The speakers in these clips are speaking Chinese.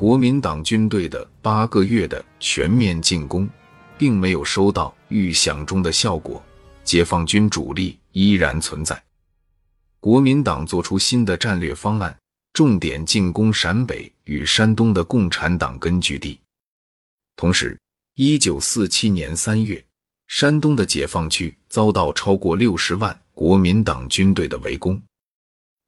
国民党军队的八个月的全面进攻，并没有收到预想中的效果，解放军主力依然存在。国民党做出新的战略方案，重点进攻陕北与山东的共产党根据地。同时，一九四七年三月，山东的解放区遭到超过六十万国民党军队的围攻。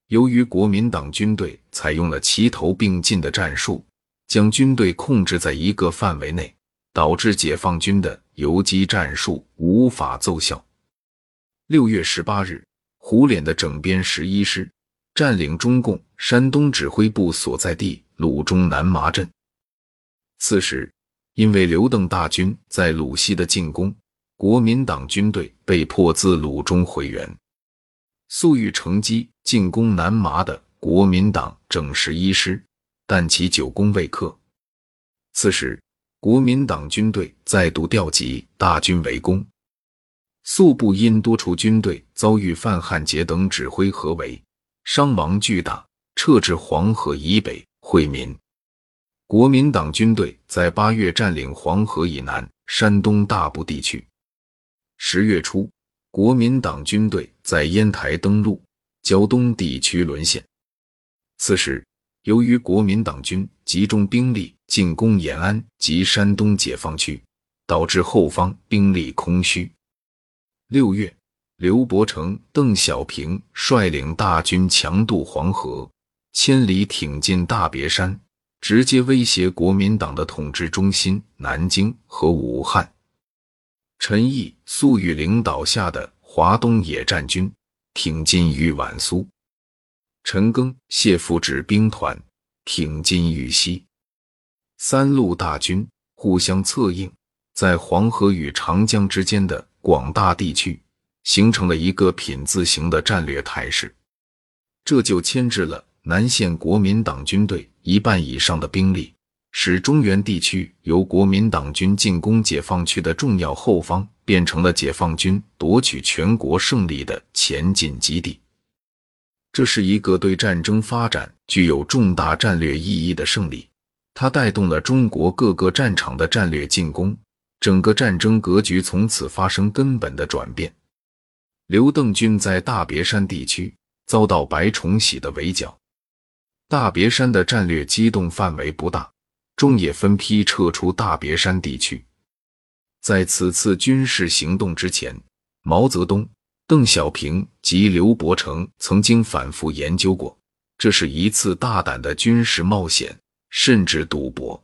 由于国民党军队采用了齐头并进的战术，将军队控制在一个范围内，导致解放军的游击战术无法奏效。六月十八日，胡琏的整编十一师占领中共山东指挥部所在地鲁中南麻镇。此时，因为刘邓大军在鲁西的进攻，国民党军队被迫自鲁中回援。粟裕乘机进攻南麻的国民党整十一师，但其久攻未克。此时，国民党军队再度调集大军围攻，粟部因多处军队遭遇范汉杰等指挥合围，伤亡巨大，撤至黄河以北惠民。国民党军队在八月占领黄河以南山东大部地区。十月初。国民党军队在烟台登陆，胶东地区沦陷。此时，由于国民党军集中兵力进攻延安及山东解放区，导致后方兵力空虚。六月，刘伯承、邓小平率领大军强渡黄河，千里挺进大别山，直接威胁国民党的统治中心南京和武汉。陈毅、粟裕领导下的华东野战军挺进豫皖苏，陈赓、谢富治兵团挺进豫西，三路大军互相策应，在黄河与长江之间的广大地区形成了一个品字形的战略态势，这就牵制了南线国民党军队一半以上的兵力。使中原地区由国民党军进攻解放区的重要后方，变成了解放军夺取全国胜利的前进基地。这是一个对战争发展具有重大战略意义的胜利，它带动了中国各个战场的战略进攻，整个战争格局从此发生根本的转变。刘邓军在大别山地区遭到白崇禧的围剿，大别山的战略机动范围不大。中野分批撤出大别山地区。在此次军事行动之前，毛泽东、邓小平及刘伯承曾经反复研究过，这是一次大胆的军事冒险，甚至赌博。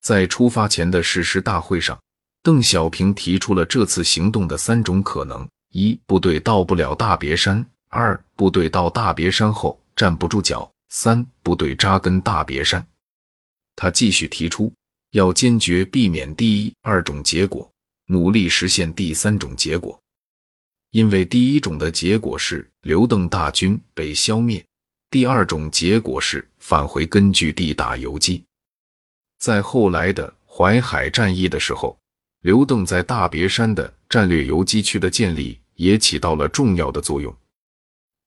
在出发前的誓师大会上，邓小平提出了这次行动的三种可能：一、部队到不了大别山；二、部队到大别山后站不住脚；三、部队扎根大别山。他继续提出，要坚决避免第一、二种结果，努力实现第三种结果。因为第一种的结果是刘邓大军被消灭，第二种结果是返回根据地打游击。在后来的淮海战役的时候，刘邓在大别山的战略游击区的建立也起到了重要的作用。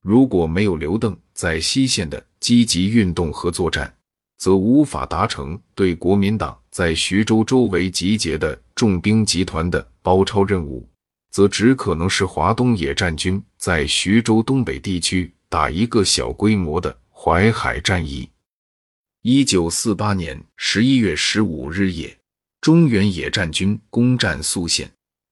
如果没有刘邓在西线的积极运动和作战，则无法达成对国民党在徐州周围集结的重兵集团的包抄任务，则只可能是华东野战军在徐州东北地区打一个小规模的淮海战役。一九四八年十一月十五日夜，中原野战军攻占宿县，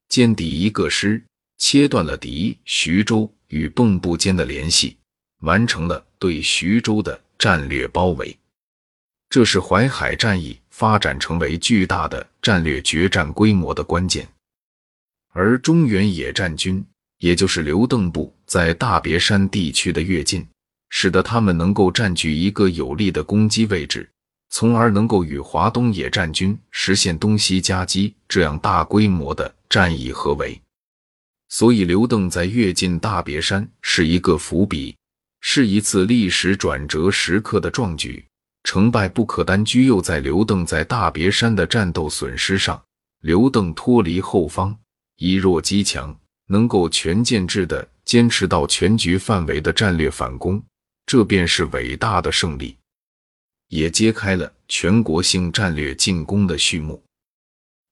歼敌一个师，切断了敌徐州与蚌埠间的联系，完成了对徐州的战略包围。这是淮海战役发展成为巨大的战略决战规模的关键，而中原野战军，也就是刘邓部在大别山地区的跃进，使得他们能够占据一个有利的攻击位置，从而能够与华东野战军实现东西夹击这样大规模的战役合围。所以，刘邓在跃进大别山是一个伏笔，是一次历史转折时刻的壮举。成败不可单居，又在刘邓在大别山的战斗损失上，刘邓脱离后方，以弱击强，能够全建制的坚持到全局范围的战略反攻，这便是伟大的胜利。也揭开了全国性战略进攻的序幕。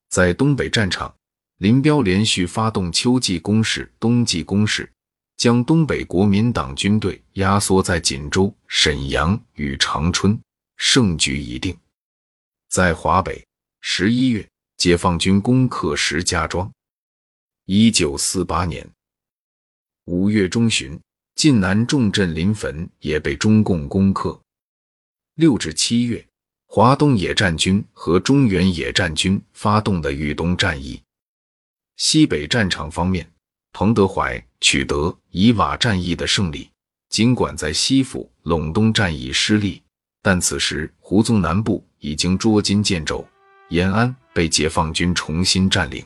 在东北战场，林彪连续发动秋季攻势、冬季攻势，将东北国民党军队压缩在锦州、沈阳与长春，胜局已定。在华北，十一月，解放军攻克石家庄。一九四八年五月中旬，晋南重镇临汾也被中共攻克。六至七月。华东野战军和中原野战军发动的豫东战役。西北战场方面，彭德怀取得以瓦战役的胜利。尽管在西府陇东战役失利，但此时胡宗南部已经捉襟见肘，延安被解放军重新占领。